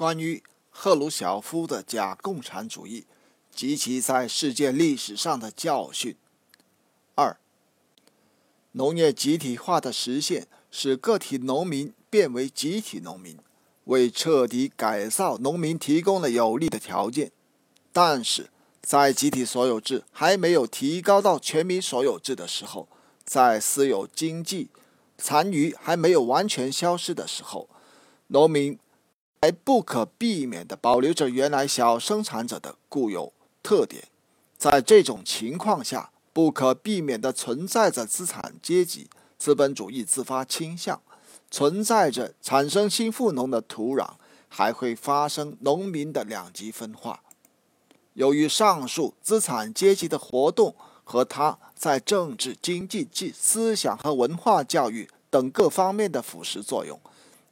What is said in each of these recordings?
关于赫鲁晓夫的假共产主义及其在世界历史上的教训。二、农业集体化的实现，使个体农民变为集体农民，为彻底改造农民提供了有利的条件。但是，在集体所有制还没有提高到全民所有制的时候，在私有经济残余还没有完全消失的时候，农民还不可避免地保留着原来小生产者的固有特点。在这种情况下，不可避免地存在着资产阶级资本主义自发倾向，存在着产生新富农的土壤，还会发生农民的两极分化。由于上述资产阶级的活动和他在政治、经济、及思想和文化教育等各方面的腐蚀作用，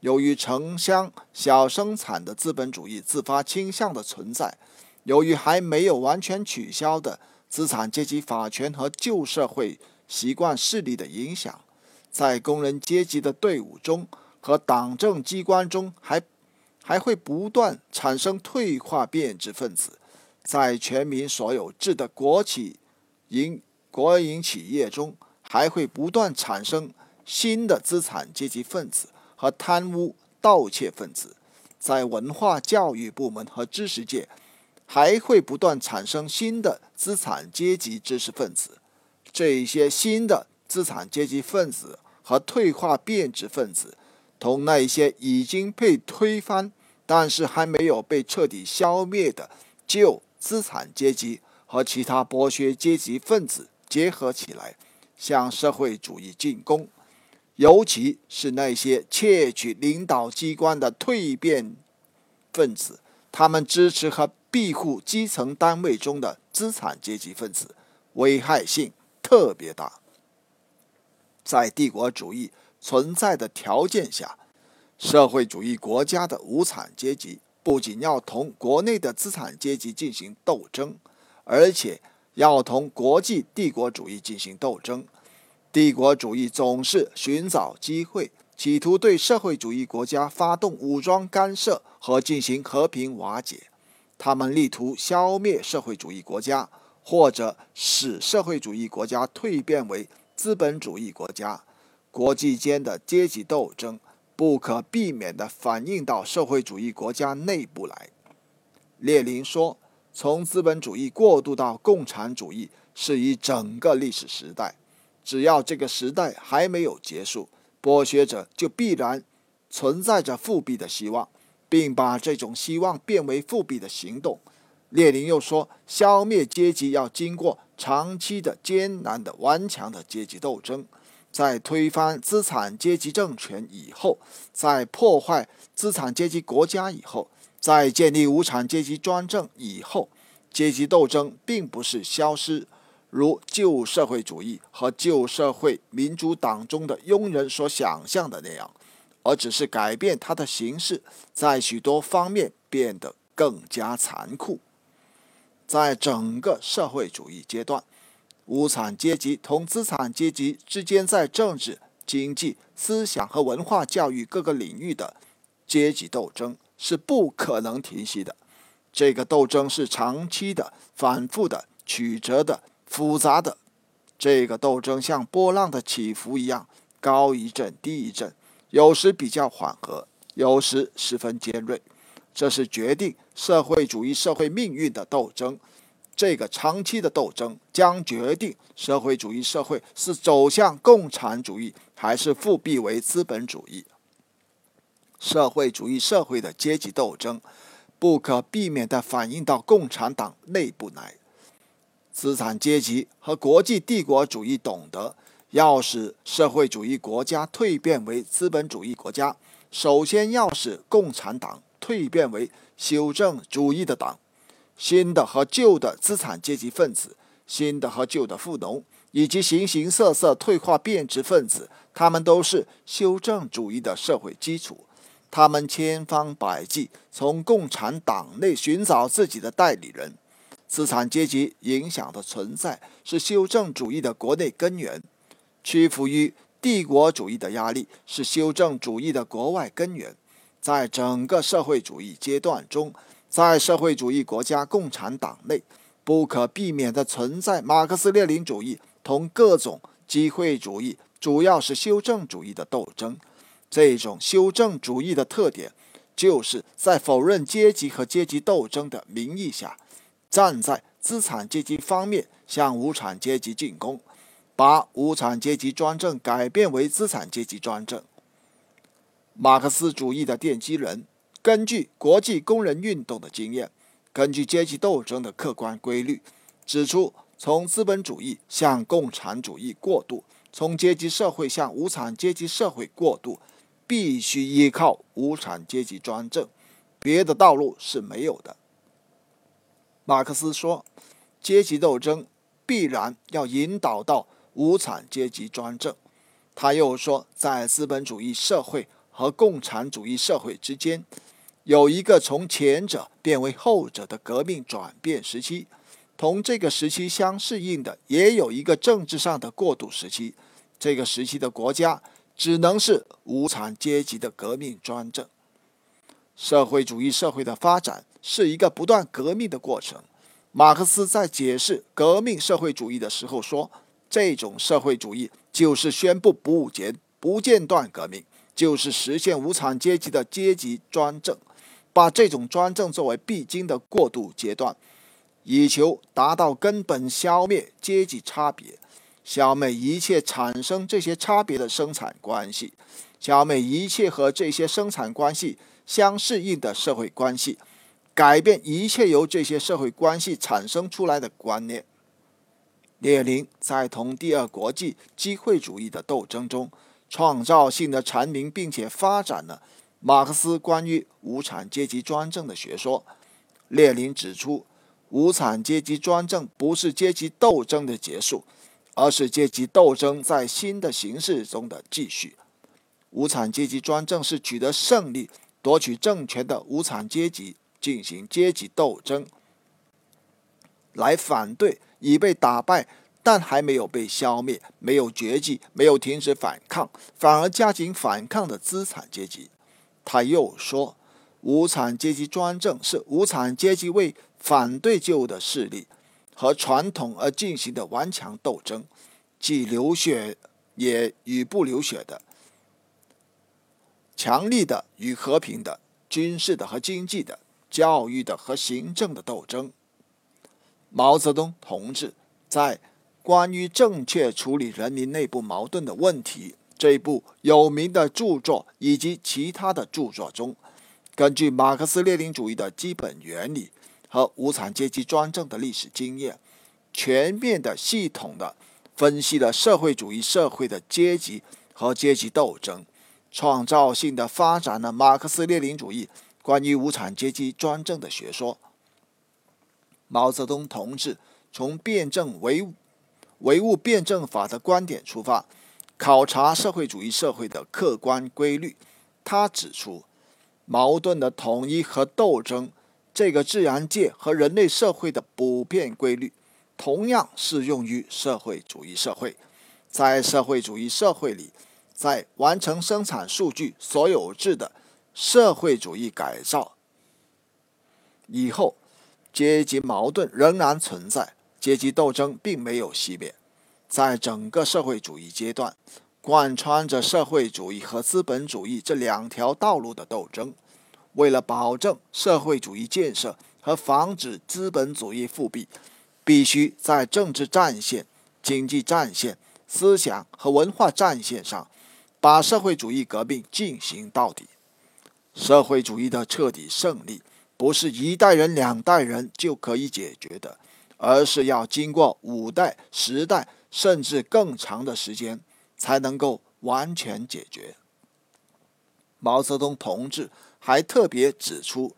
由于城乡小生产的资本主义自发倾向的存在，由于还没有完全取消的资产阶级法权和旧社会习惯势力的影响，在工人阶级的队伍中和党政机关中，还还会不断产生退化变质分子。在全民所有制的国企、营国营企业中，还会不断产生新的资产阶级分子和贪污盗窃分子；在文化教育部门和知识界，还会不断产生新的资产阶级知识分子。这些新的资产阶级分子和退化变质分子，同那些已经被推翻但是还没有被彻底消灭的旧。资产阶级和其他剥削阶级分子结合起来，向社会主义进攻，尤其是那些窃取领导机关的蜕变分子，他们支持和庇护基层单位中的资产阶级分子，危害性特别大。在帝国主义存在的条件下，社会主义国家的无产阶级。不仅要同国内的资产阶级进行斗争，而且要同国际帝国主义进行斗争。帝国主义总是寻找机会，企图对社会主义国家发动武装干涉和进行和平瓦解。他们力图消灭社会主义国家，或者使社会主义国家蜕变为资本主义国家。国际间的阶级斗争。不可避免地反映到社会主义国家内部来。列宁说：“从资本主义过渡到共产主义是一整个历史时代，只要这个时代还没有结束，剥削者就必然存在着复辟的希望，并把这种希望变为复辟的行动。”列宁又说：“消灭阶级要经过长期的艰难的顽强的阶级斗争。”在推翻资产阶级政权以后，在破坏资产阶级国家以后，在建立无产阶级专政以后，阶级斗争并不是消失，如旧社会主义和旧社会民主党中的庸人所想象的那样，而只是改变它的形式，在许多方面变得更加残酷。在整个社会主义阶段。无产阶级同资产阶级之间在政治、经济、思想和文化教育各个领域的阶级斗争是不可能停息的。这个斗争是长期的、反复的、曲折的、复杂的。这个斗争像波浪的起伏一样，高一阵，低一阵，有时比较缓和，有时十分尖锐。这是决定社会主义社会命运的斗争。这个长期的斗争将决定社会主义社会是走向共产主义还是复辟为资本主义。社会主义社会的阶级斗争不可避免地反映到共产党内部来。资产阶级和国际帝国主义懂得，要使社会主义国家蜕变为资本主义国家，首先要使共产党蜕变为修正主义的党。新的和旧的资产阶级分子，新的和旧的富农，以及形形色色退化变质分子，他们都是修正主义的社会基础。他们千方百计从共产党内寻找自己的代理人。资产阶级影响的存在是修正主义的国内根源，屈服于帝国主义的压力是修正主义的国外根源。在整个社会主义阶段中，在社会主义国家共产党内，不可避免地存在马克思列宁主义同各种机会主义，主要是修正主义的斗争。这种修正主义的特点，就是在否认阶级和阶级斗争的名义下，站在资产阶级方面向无产阶级进攻，把无产阶级专政改变为资产阶级专政。马克思主义的奠基人，根据国际工人运动的经验，根据阶级斗争的客观规律，指出从资本主义向共产主义过渡，从阶级社会向无产阶级社会过渡，必须依靠无产阶级专政，别的道路是没有的。马克思说，阶级斗争必然要引导到无产阶级专政。他又说，在资本主义社会。和共产主义社会之间，有一个从前者变为后者的革命转变时期，同这个时期相适应的，也有一个政治上的过渡时期。这个时期的国家只能是无产阶级的革命专政。社会主义社会的发展是一个不断革命的过程。马克思在解释革命社会主义的时候说，这种社会主义就是宣布不间不间断革命。就是实现无产阶级的阶级专政，把这种专政作为必经的过渡阶段，以求达到根本消灭阶级差别，消灭一切产生这些差别的生产关系，消灭一切和这些生产关系相适应的社会关系，改变一切由这些社会关系产生出来的观念。列宁在同第二国际机会主义的斗争中。创造性的阐明，并且发展了马克思关于无产阶级专政的学说。列宁指出，无产阶级专政不是阶级斗争的结束，而是阶级斗争在新的形式中的继续。无产阶级专政是取得胜利、夺取政权的无产阶级进行阶级斗争，来反对已被打败。但还没有被消灭，没有绝迹，没有停止反抗，反而加紧反抗的资产阶级。他又说，无产阶级专政是无产阶级为反对旧的势力和传统而进行的顽强斗争，既流血也与不流血的，强力的与和平的，军事的和经济的，教育的和行政的斗争。毛泽东同志在。关于正确处理人民内部矛盾的问题，这部有名的著作以及其他的著作中，根据马克思列宁主义的基本原理和无产阶级专政的历史经验，全面的、系统的分析了社会主义社会的阶级和阶级斗争，创造性的发展了马克思列宁主义关于无产阶级专政的学说。毛泽东同志从辩证唯。唯物辩证法的观点出发，考察社会主义社会的客观规律。他指出，矛盾的统一和斗争这个自然界和人类社会的普遍规律，同样适用于社会主义社会。在社会主义社会里，在完成生产数据所有制的社会主义改造以后，阶级矛盾仍然存在。阶级斗争并没有熄灭，在整个社会主义阶段，贯穿着社会主义和资本主义这两条道路的斗争。为了保证社会主义建设和防止资本主义复辟，必须在政治战线、经济战线、思想和文化战线上，把社会主义革命进行到底。社会主义的彻底胜利，不是一代人、两代人就可以解决的。而是要经过五代、十代，甚至更长的时间，才能够完全解决。毛泽东同志还特别指出，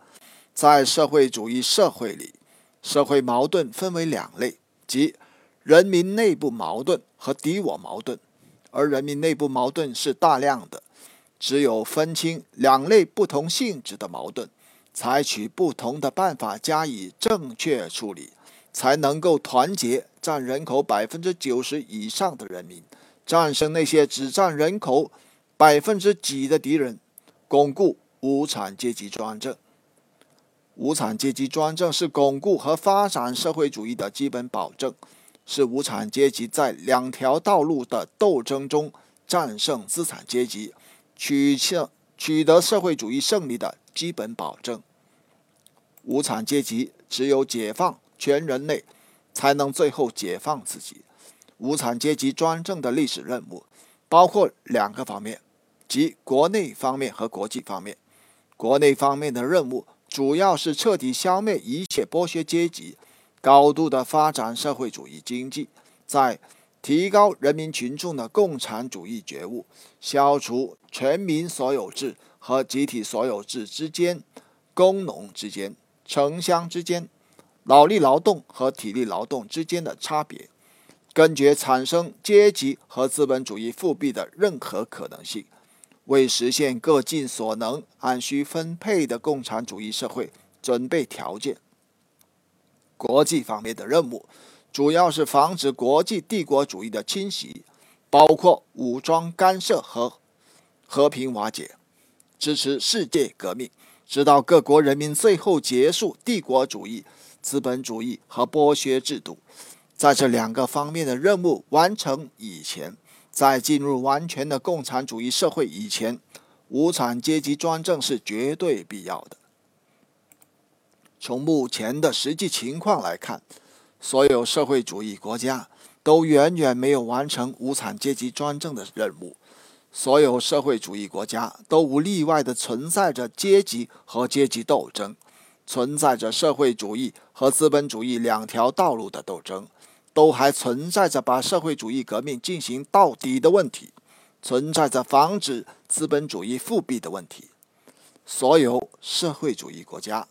在社会主义社会里，社会矛盾分为两类，即人民内部矛盾和敌我矛盾。而人民内部矛盾是大量的，只有分清两类不同性质的矛盾，采取不同的办法加以正确处理。才能够团结占人口百分之九十以上的人民，战胜那些只占人口百分之几的敌人，巩固无产阶级专政。无产阶级专政是巩固和发展社会主义的基本保证，是无产阶级在两条道路的斗争中战胜资产阶级、取胜取得社会主义胜利的基本保证。无产阶级只有解放全人类，才能最后解放自己。无产阶级专政的历史任务包括两个方面，即国内方面和国际方面。国内方面的任务主要是彻底消灭一切剥削阶级，高度的发展社会主义经济，在提高人民群众的共产主义觉悟，消除全民所有制和集体所有制之间、工农之间、城乡之间、脑力劳动和体力劳动之间的差别。根绝产生阶级和资本主义复辟的任何可能性，为实现各尽所能、按需分配的共产主义社会准备条件。国际方面的任务，主要是防止国际帝国主义的侵袭，包括武装干涉和和平瓦解，支持世界革命，直到各国人民最后结束帝国主义、资本主义和剥削制度。在这两个方面的任务完成以前，在进入完全的共产主义社会以前，无产阶级专政是绝对必要的。从目前的实际情况来看，所有社会主义国家都远远没有完成无产阶级专政的任务。所有社会主义国家都无例外地存在着阶级和阶级斗争，存在着社会主义和资本主义两条道路的斗争。都还存在着把社会主义革命进行到底的问题，存在着防止资本主义复辟的问题。所有社会主义国家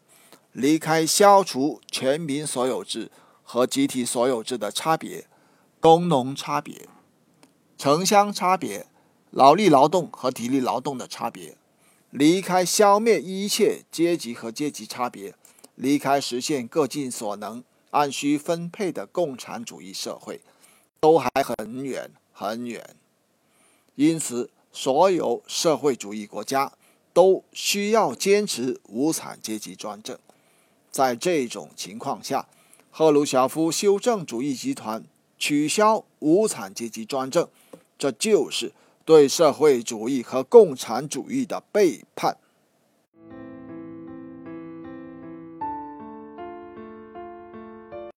离开消除全民所有制和集体所有制的差别、工农差别、城乡差别、劳力劳动和体力劳动的差别，离开消灭一切阶级和阶级差别，离开实现各尽所能。按需分配的共产主义社会，都还很远很远。因此，所有社会主义国家都需要坚持无产阶级专政。在这种情况下，赫鲁晓夫修正主义集团取消无产阶级专政，这就是对社会主义和共产主义的背叛。